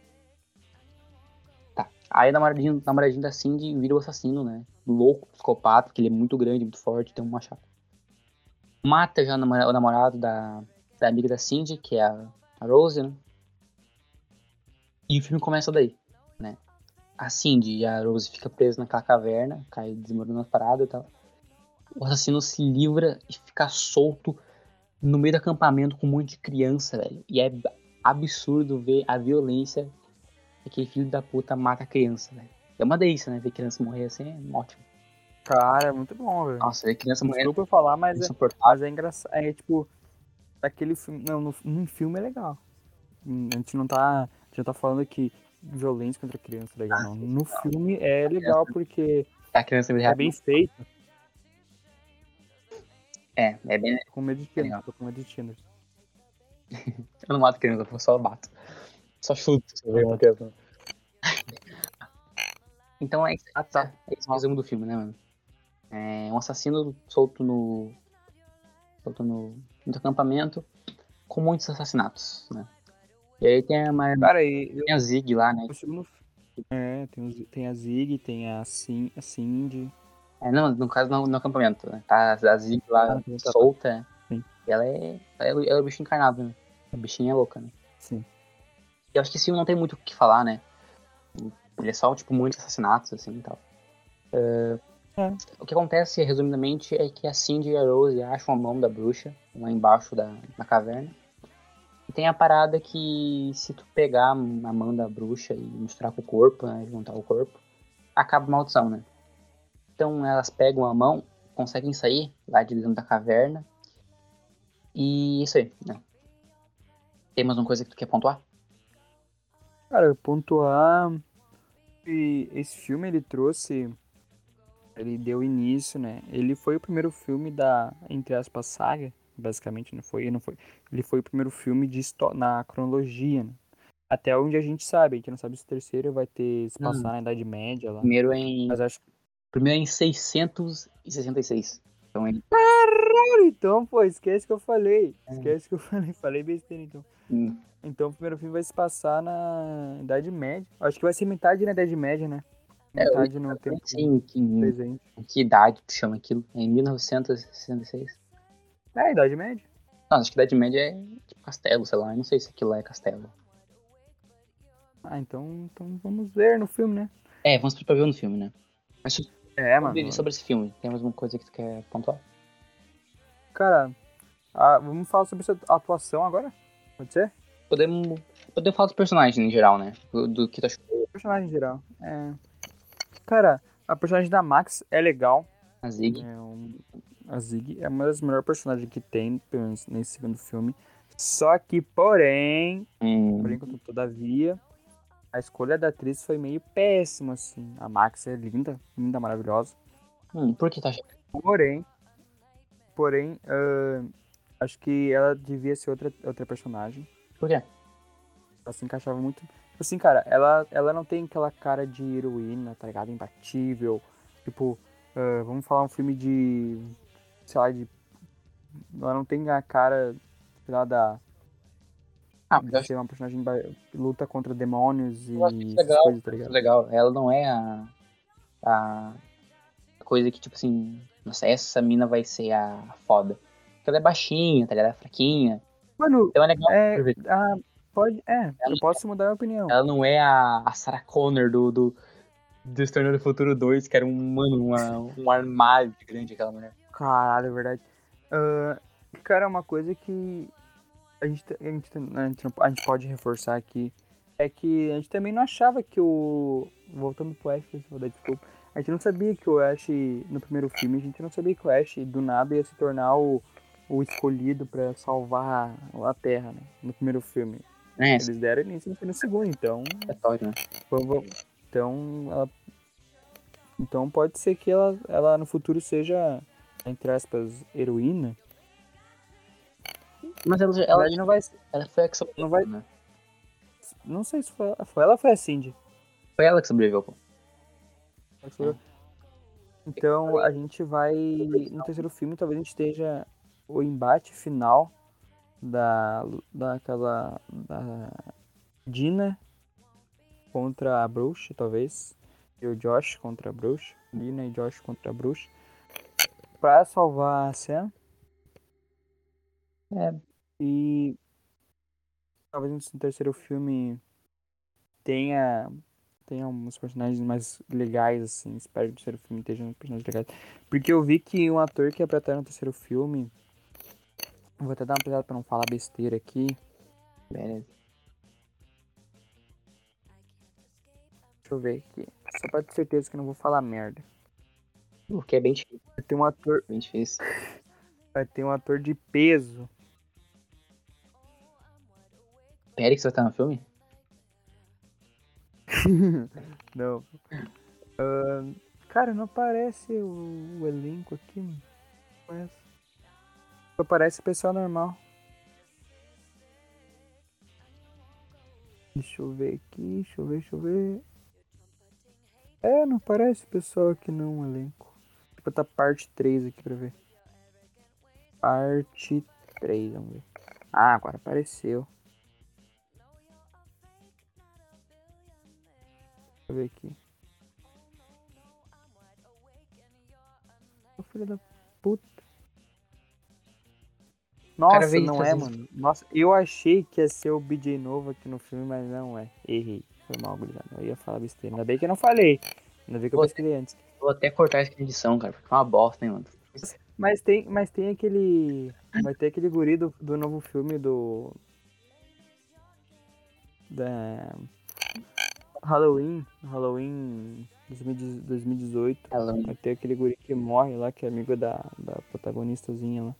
Tá. Aí a namoradinha, a namoradinha da Cindy vira o assassino, né? Louco, psicopata, porque ele é muito grande, muito forte, tem um machado. Mata já o namora- o namorado da, da amiga da Cindy, que é a, a Rose, né? E o filme começa daí, né? A Cindy e a Rose ficam presas naquela caverna, cai desmoronando as paradas e tal. O assassino se livra e fica solto no meio do acampamento com um monte de criança, velho. E é absurdo ver a violência que aquele filho da puta mata a criança, velho. É uma delícia, né? Ver criança morrer assim é ótimo. Cara, é muito bom, velho. Nossa, ver criança morrendo Desculpa eu falar, mas é é, mas é engraçado. É tipo, aquele filme. Não, no, num filme é legal. Hum, A gente não tá. A gente não tá falando que violência contra criança é legal, não. No filme é legal porque A criança é bem feito. É, é bem. Com medo de. Tinder. Tô com medo de Tinder. Eu não mato criança, eu só bato. Só chuto. uma. Então é. Ah, tá. É esse o resumo do filme, né, mano? É um assassino solto no. solto no, no acampamento com muitos assassinatos, né? E aí tem a, Mar- Cara, e tem a Zig lá, né? o segundo. É, tem, os- tem a Zig, tem a, Cin, a Cindy. É, não, no caso no, no acampamento, né? Tá a Zig lá Ah, tá, tá. solta. né? Sim. E ela é, ela é o bicho encarnado, né? A bichinha é louca, né? Sim. E eu acho que esse filme não tem muito o que falar, né? Ele é só, tipo, muitos assassinatos, assim, e tal. É, É. O que acontece, resumidamente, é que a Cindy e a Rose acham a mão da bruxa lá embaixo da, na caverna. E tem a parada que se tu pegar a mão da bruxa e misturar com o corpo, né, juntar o corpo, acaba a maldição, né? Então elas pegam a mão, conseguem sair lá de dentro da caverna. E isso aí, né? Tem mais uma coisa que tu quer pontuar? Cara, pontuar. E esse filme ele trouxe. Ele deu início, né? Ele foi o primeiro filme da, entre aspas, saga, basicamente, não foi, não foi. Ele foi o primeiro filme de na cronologia, né? Até onde a gente sabe, a gente não sabe se o terceiro vai ter se passar hum. na Idade Média lá. Primeiro em. Mas acho Primeiro em 666. Então ele. Caralho, então, pô, esquece que eu falei. É. Esquece que eu falei. Falei besteira, então. Hum. Então o primeiro filme vai se passar na Idade Média. Acho que vai ser metade na Idade Média, né? É, metade é, no tempo sim, que, presente. Que idade tu chama aquilo? Em 1966? É, Idade Média. Não, acho que Idade Média é tipo castelo, sei lá. Eu não sei se aquilo é castelo. Ah, então, então vamos ver no filme, né? É, vamos pra ver no filme, né? Mas é, mano. sobre esse filme, tem alguma coisa que tu quer pontuar? Cara, ah, vamos falar sobre a atuação agora? Pode ser? Podemos, podemos falar dos personagens em geral, né? Do, do que tu achou. Personagem em geral. É... Cara, a personagem da Max é legal. A Zig. É um... A Zig é uma das melhores personagens que tem, pelo menos nesse segundo filme. Só que, porém, hum. porém, todavia, a escolha da atriz foi meio péssima, assim. A Max é linda, linda, maravilhosa. Hum, por que tá achando? Porém, porém, uh, acho que ela devia ser outra, outra personagem. Por quê? Ela se encaixava muito. Tipo assim, cara, ela, ela não tem aquela cara de heroína, tá ligado? Imbatível. Tipo, uh, vamos falar um filme de. Sei lá, de. Ela não tem a cara, sei lá, da ah, mas acho... ser uma personagem que luta contra demônios e legal, coisas, tá ligado? legal. Ela não é a, a coisa que, tipo assim, nossa, essa mina vai ser a foda. Porque ela é baixinha, tá ligado? Ela é fraquinha. Mano, então é legal. É, a, pode, é, ela eu posso mudar a opinião. Ela não é a, a Sarah Connor do, do, do Exterminador do Futuro 2, que era um, mano, uma, um armário grande aquela mulher. Caralho, é verdade. Uh, cara, uma coisa que a gente, a gente, a gente, a gente pode reforçar aqui é que a gente também não achava que o. Voltando pro Ash, vou dar desculpa. A gente não sabia que o Ash, no primeiro filme, a gente não sabia que o Ash do nada ia se tornar o, o escolhido para salvar a Terra, né? No primeiro filme. É. Eles deram início no segundo, então. É né? Então, ela, então pode ser que ela, ela no futuro seja, entre aspas, heroína. Mas ela, ela, não vai. Ela foi a que sobreviveu, não vai. Né? Não sei se foi, foi ela ou foi a Cindy. Foi ela que sobreviveu, pô. Então a gente vai. No terceiro filme, talvez a gente esteja o embate final da. daquela. da Dina contra a bruxa, talvez. E o Josh contra a bruxa. Dina e Josh contra a bruxa. Pra salvar a Sam. É. E talvez no terceiro filme tenha tenha uns personagens mais legais, assim. Espero que o terceiro filme tenha uns personagens legais. Porque eu vi que um ator que é pra estar no terceiro filme. Vou até dar uma pesada pra não falar besteira aqui. Beleza. Deixa eu ver aqui. Só pra ter certeza que não vou falar merda. Porque é bem difícil. Vai ter um ator. Bem difícil. Vai ter um ator de peso Périx vai estar no filme? não. Uh, cara, não aparece o, o elenco aqui, mano. Só parece pessoal normal. Deixa eu ver aqui, deixa eu ver, deixa eu ver. É, não parece pessoal aqui não, o elenco. Tipo, tá parte 3 aqui pra ver. Parte 3, vamos ver. Ah, agora apareceu. eu ver aqui. Ô filho da puta. Nossa, não é, mano. Nossa, eu achei que ia ser o BJ novo aqui no filme, mas não é. Errei. Foi mal, gurizada. Eu ia falar besteira. Ainda bem que eu não falei. Ainda bem que eu pesquisei antes. Vou até cortar essa edição, cara, porque é uma bosta, hein, mano. Mas tem, mas tem aquele. Vai ter aquele guri do, do novo filme do. Da. Halloween, Halloween 2018, Halloween. vai ter aquele guri que morre lá, que é amigo da, da protagonistazinha lá.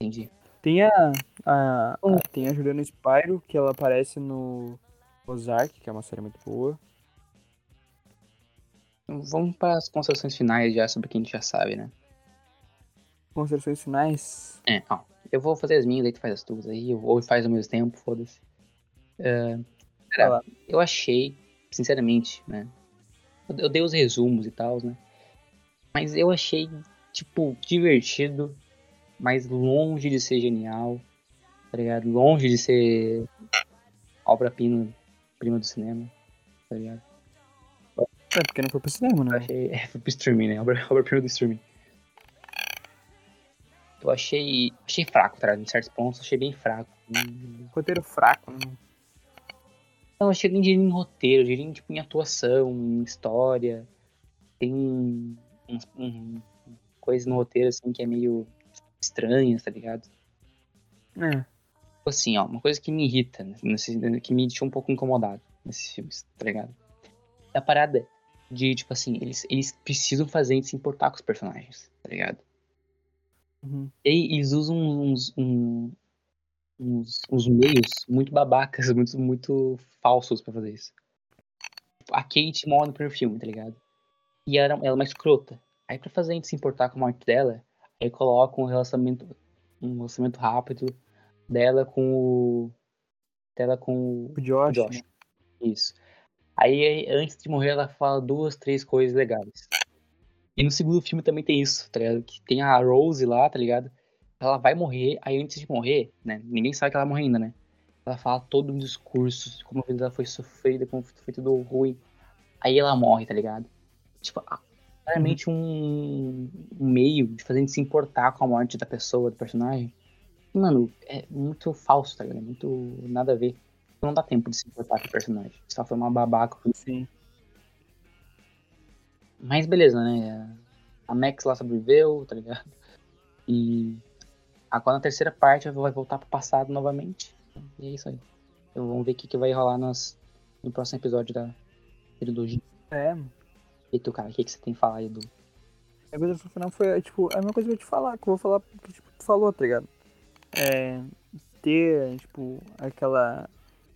Entendi. Tem a, a, a, tem a Juliana Spyro, que ela aparece no Ozark, que é uma série muito boa. Vamos para as considerações finais já sobre o que a gente já sabe, né? Considerações finais? É, ó. Eu vou fazer as minhas, aí tu faz as tuas aí, ou faz ao mesmo tempo, foda-se. Uh, cara, eu achei, sinceramente, né? Eu dei os resumos e tal, né? Mas eu achei, tipo, divertido, mas longe de ser genial, tá ligado? Longe de ser obra-prima prima do cinema, tá ligado? É, porque não foi pro cinema, né? Achei, é, foi pro streaming, né? Obra-prima obra do streaming. Eu achei, achei fraco, tá ligado? Em certos pontos, achei bem fraco. Roteiro fraco, né? Não, eu cheguei em, em roteiro, diria em, tipo, em atuação, em história. Tem um, um, um, coisa no roteiro, assim, que é meio estranha, tá ligado? É. Tipo assim, ó, uma coisa que me irrita, nesse, que me deixou um pouco incomodado nesses filmes, tá ligado? É a parada de, tipo assim, eles, eles precisam fazer a gente se importar com os personagens, tá ligado? Uhum. E aí eles usam uns, um, uns, uns meios muito babacas, muito, muito falsos pra fazer isso. A Kate morre no primeiro filme, tá ligado? E ela, ela é uma escrota. Aí pra fazer a gente se importar com a morte dela, aí coloca um relacionamento, um relacionamento rápido dela com o. dela com o Josh. Josh. Né? Isso. Aí antes de morrer ela fala duas, três coisas legais. E no segundo filme também tem isso, tá ligado? Que tem a Rose lá, tá ligado? Ela vai morrer, aí antes de morrer, né? Ninguém sabe que ela morre ainda, né? Ela fala todo um discurso, como a vida dela foi sofrida, como foi tudo ruim. Aí ela morre, tá ligado? Tipo, claramente um, um meio de fazer a gente se importar com a morte da pessoa, do personagem. E, mano, é muito falso, tá ligado? É muito nada a ver. Não dá tempo de se importar com o personagem. Só foi uma babaca. Sim. Mas beleza, né? A Max lá sobreviveu, tá ligado? E agora na terceira parte vai voltar pro passado novamente. E é isso aí. Então vamos ver o que, que vai rolar nas, no próximo episódio da trilogia. É. E tu, cara, o que, que você tem que falar aí do. A final foi, tipo, a mesma coisa que eu te falar, que eu vou falar porque, tipo, tu falou, tá ligado? É. Ter, tipo, aquela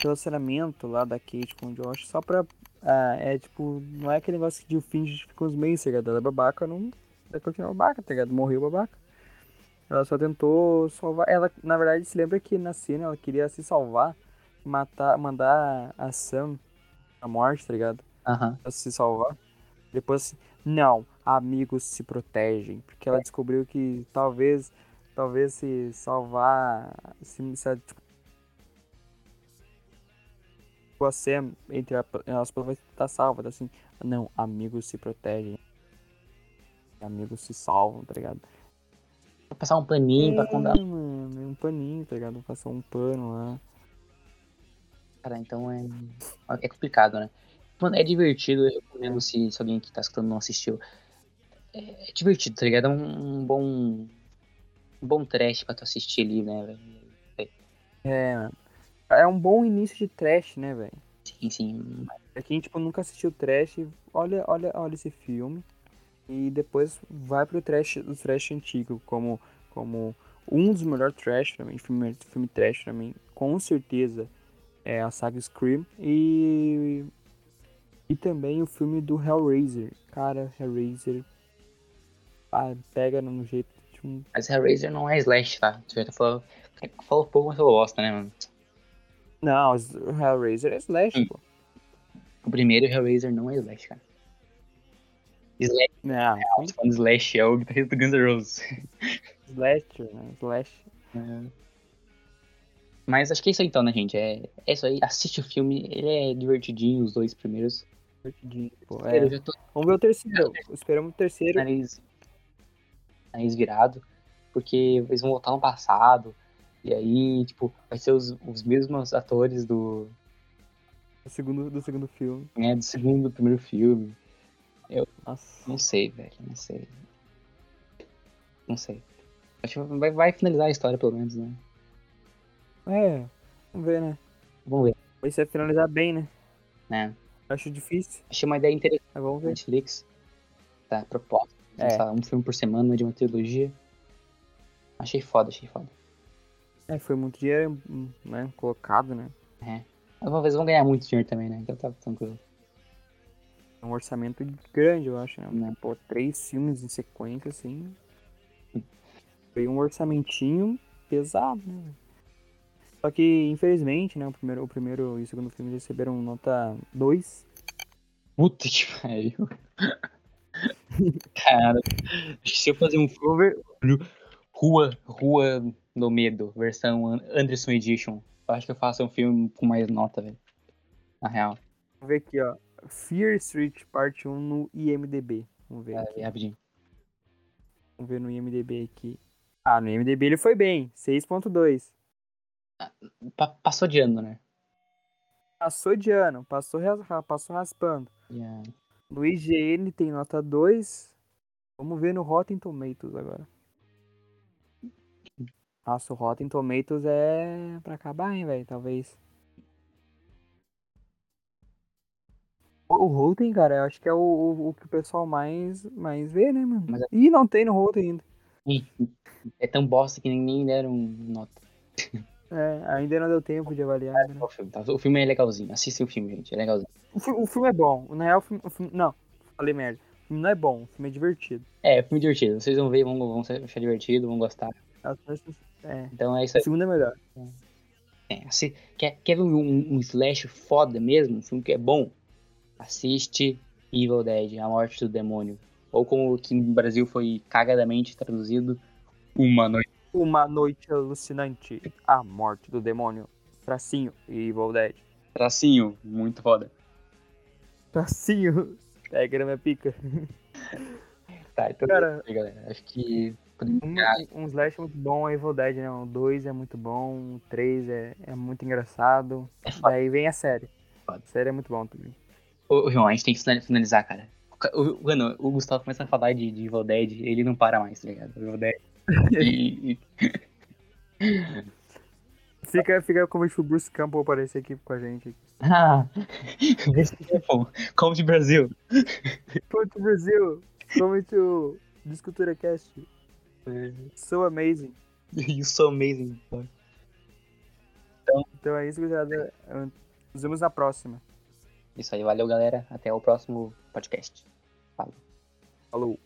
relacionamento lá da Kate com o Josh só pra. Ah, é tipo, não é aquele negócio de o fim justifica os meios, tá ligado? Ela é babaca, não. Vai continuar babaca, tá ligado? Morreu babaca. Ela só tentou salvar. Ela, na verdade, se lembra que na cena ela queria se salvar, matar, mandar a Sam a morte, tá ligado? Aham. Pra se salvar. Depois, assim, não, amigos se protegem. Porque ela descobriu que talvez, talvez se salvar, se, se Sam, entre aspas, vai estar salva, tá assim. Não, amigos se protegem. Amigos se salvam, tá ligado? Vou passar um paninho é, pra contar. Mano, um paninho, tá ligado? Vou passar um pano lá. Cara, então é. É complicado, né? Mano, é divertido, eu recomendo se, se alguém que tá escutando não assistiu. É, é divertido, tá ligado? É um, um, bom. Um bom trash pra tu assistir ali, né, velho? É, mano. É um bom início de trash, né, velho? Sim, sim. É quem, tipo, nunca assistiu trash, olha, olha, olha esse filme e depois vai pro trash, o trash antigo, como, como um dos melhores trash também, filme, filme trash também, com certeza é a saga Scream e e também o filme do Hellraiser. Cara, Hellraiser ah, pega no jeito de um... Mas Hellraiser não é slash, tá? Tu já falando, falou pouco, mas eu gosto, né, mano? Não, o Hellraiser é slash, pô. O primeiro Hellraiser não é slash, cara. Slash. Não. É, tô falando Slash, é o guitarrista do Guns N' Roses. Slash, né? Slash. É. Mas acho que é isso aí então, né, gente? É, é isso aí. Assiste o filme, ele é divertidinho, os dois primeiros. Divertidinho, pô. É. Tô... Vamos ver o terceiro. Esperamos o terceiro. Nariz, nariz virado. Porque eles vão voltar no passado. E aí, tipo, vai ser os, os mesmos atores do. Do segundo, do segundo filme. É, do segundo, do primeiro filme. Eu Nossa. não sei, velho. Não sei. Não sei. Acho que vai, vai finalizar a história, pelo menos, né? É, vamos ver, né? Vamos ver. Vai ser finalizar bem, né? Né? Acho difícil. Achei uma ideia interessante. Mas vamos ver. Netflix. Tá, proposta. É. Um filme por semana de uma trilogia. Achei foda, achei foda. É, foi muito dinheiro, né? Colocado, né? É. Mas uma vez vão ganhar muito dinheiro também, né? Então tá tranquilo. um orçamento grande, eu acho, né? Né. Pô, três filmes em sequência, assim. Foi um orçamentinho pesado, né? Só que, infelizmente, né, o primeiro, o primeiro e o segundo filme receberam nota 2. Puta que pariu. Cara, acho que se eu fazer um ver, Rua, Rua do Medo, versão An- Anderson Edition, eu acho que eu faço um filme com mais nota, velho. Na real. vou ver aqui, ó. Fear Street Parte 1 no IMDB. Vamos ver. É, rapidinho. Vamos ver no IMDB aqui. Ah, no IMDB ele foi bem. 6.2. Pa- passou de ano, né? Passou de ano. Passou, passou raspando. Yeah. No IGN tem nota 2. Vamos ver no Rotten Tomatoes agora. Nossa, o Rotten Tomatoes é pra acabar, hein, velho? Talvez. O Rotten, cara, eu acho que é o, o, o que o pessoal mais, mais vê, né, mano? Mas é- Ih, não tem no Rotten ainda. É tão bosta que nem deram nota. É, ainda não deu tempo de avaliar. né? O filme, tá? O filme é legalzinho. Assistam o filme, gente. É legalzinho. O, fi- o filme é bom. Na real, o filme, o filme- Não, falei merda. O filme não é bom, o filme é divertido. É, é filme divertido. Vocês vão ver, vão, vão achar divertido, vão gostar. As pessoas- É, Então é isso o aí. segundo é melhor. É, assi- quer, quer ver um, um, um slash foda mesmo? Um filme que é bom? Assiste Evil Dead, A Morte do Demônio. Ou como aqui no Brasil foi cagadamente traduzido, Uma Noite. Uma noite alucinante. A morte do demônio. Tracinho e Evil Dead. Tracinho, muito foda. Tracinho. Pega na minha pica. Tá, então Cara, é aí, galera. Acho que um, um slash muito bom é Evil Dead, né? O 2 é muito bom, o 3 é, é muito engraçado. É. Daí vem a série. Foda. A série é muito bom também. Ô, João, a gente tem que finali- finalizar, cara. O O, mano, o Gustavo começa a falar de, de Evil Dead, ele não para mais, tá ligado? Evil Dead. E, Fica, fica como se o Bruce Campbell aparecer aqui com a gente. Ah, é bom. Como de Brasil. Ponto Brasil! Come to Discultura Cast. So amazing. You so amazing. Então é isso, gurizada. Nos vemos na próxima. Isso aí, valeu, galera. Até o próximo podcast. Falou.